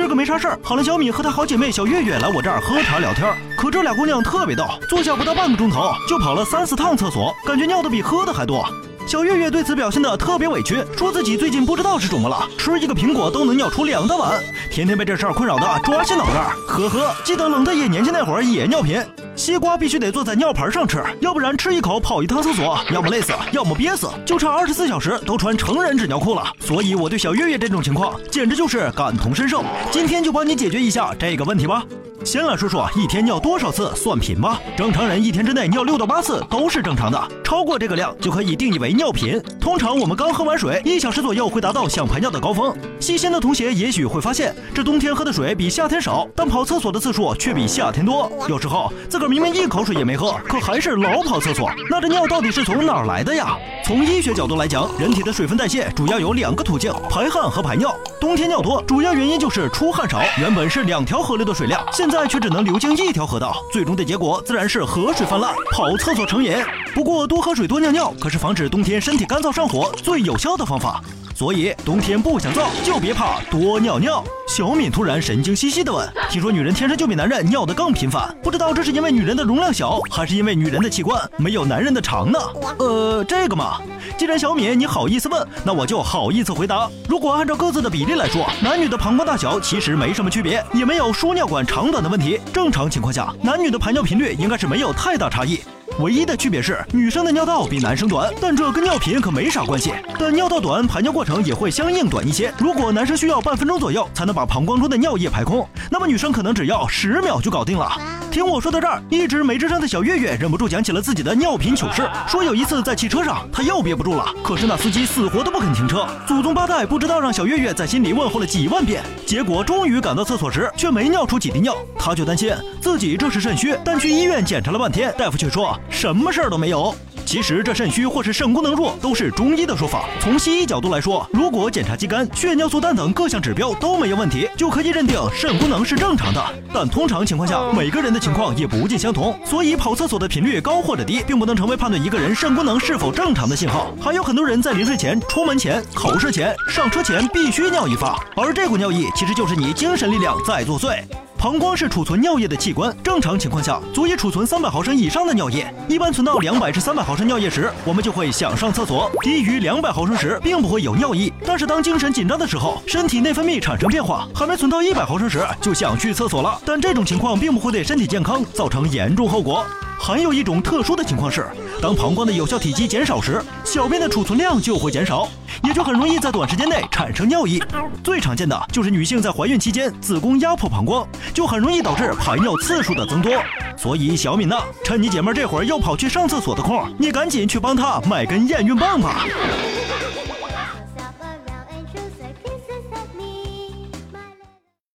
今儿个没啥事儿，跑了小米和她好姐妹小月月来我这儿喝茶聊天。可这俩姑娘特别逗，坐下不到半个钟头就跑了三四趟厕所，感觉尿的比喝的还多。小月月对此表现的特别委屈，说自己最近不知道是怎么了，吃一个苹果都能尿出两大碗，天天被这事儿困扰的抓心挠肝。呵呵，记得冷大爷年轻那会儿也尿频，西瓜必须得坐在尿盆上吃，要不然吃一口跑一趟厕所，要么累死，要么憋死，就差二十四小时都穿成人纸尿裤了。所以我对小月月这种情况简直就是感同身受。今天就帮你解决一下这个问题吧。先来说说一天尿多少次算频吧。正常人一天之内尿六到八次都是正常的，超过这个量就可以定义为尿频。通常我们刚喝完水，一小时左右会达到想排尿的高峰。细心的同学也许会发现，这冬天喝的水比夏天少，但跑厕所的次数却比夏天多。有时候自个儿明明一口水也没喝，可还是老跑厕所。那这尿到底是从哪儿来的呀？从医学角度来讲，人体的水分代谢主要有两个途径：排汗和排尿。冬天尿多，主要原因就是出汗少。原本是两条河流的水量，现在却只能流经一条河道，最终的结果自然是河水泛滥，跑厕所成瘾。不过多喝水多尿尿可是防止冬天身体干燥上火最有效的方法。所以冬天不想燥就别怕多尿尿。小敏突然神经兮兮地问：“听说女人天生就比男人尿得更频繁，不知道这是因为女人的容量小，还是因为女人的器官没有男人的长呢？”呃，这个嘛，既然小敏你好意思问，那我就好意思回答。如果按照各自的比例来说，男女的膀胱大小其实没什么区别，也没有输尿管长短的问题。正常情况下，男女的排尿频率应该是没有太大差异。唯一的区别是，女生的尿道比男生短，但这跟尿频可没啥关系。但尿道短，排尿过程也会相应短一些。如果男生需要半分钟左右才能把膀胱中的尿液排空，那么女生可能只要十秒就搞定了。听我说到这儿，一直没吱声的小月月忍不住讲起了自己的尿频糗事，说有一次在汽车上，他又憋不住了，可是那司机死活都不肯停车，祖宗八代不知道让小月月在心里问候了几万遍，结果终于赶到厕所时，却没尿出几滴尿，他就担心自己这是肾虚，但去医院检查了半天，大夫却说什么事儿都没有。其实这肾虚或是肾功能弱都是中医的说法。从西医角度来说，如果检查肌酐、血尿素、氮等各项指标都没有问题，就可以认定肾功能是正常的。但通常情况下，每个人的情况也不尽相同，所以跑厕所的频率高或者低，并不能成为判断一个人肾功能是否正常的信号。还有很多人在临睡前、出门前、考试前、上车前必须尿一发，而这股尿意其实就是你精神力量在作祟。膀胱是储存尿液的器官，正常情况下足以储存三百毫升以上的尿液。一般存到两百至三百毫升尿液时，我们就会想上厕所；低于两百毫升时，并不会有尿意。但是当精神紧张的时候，身体内分泌产生变化，还没存到一百毫升时，就想去厕所了。但这种情况并不会对身体健康造成严重后果。还有一种特殊的情况是，当膀胱的有效体积减少时，小便的储存量就会减少，也就很容易在短时间内产生尿意。最常见的就是女性在怀孕期间子宫压迫膀胱，就很容易导致排尿次数的增多。所以小敏呢，趁你姐妹这会儿又跑去上厕所的空，你赶紧去帮她买根验孕棒吧。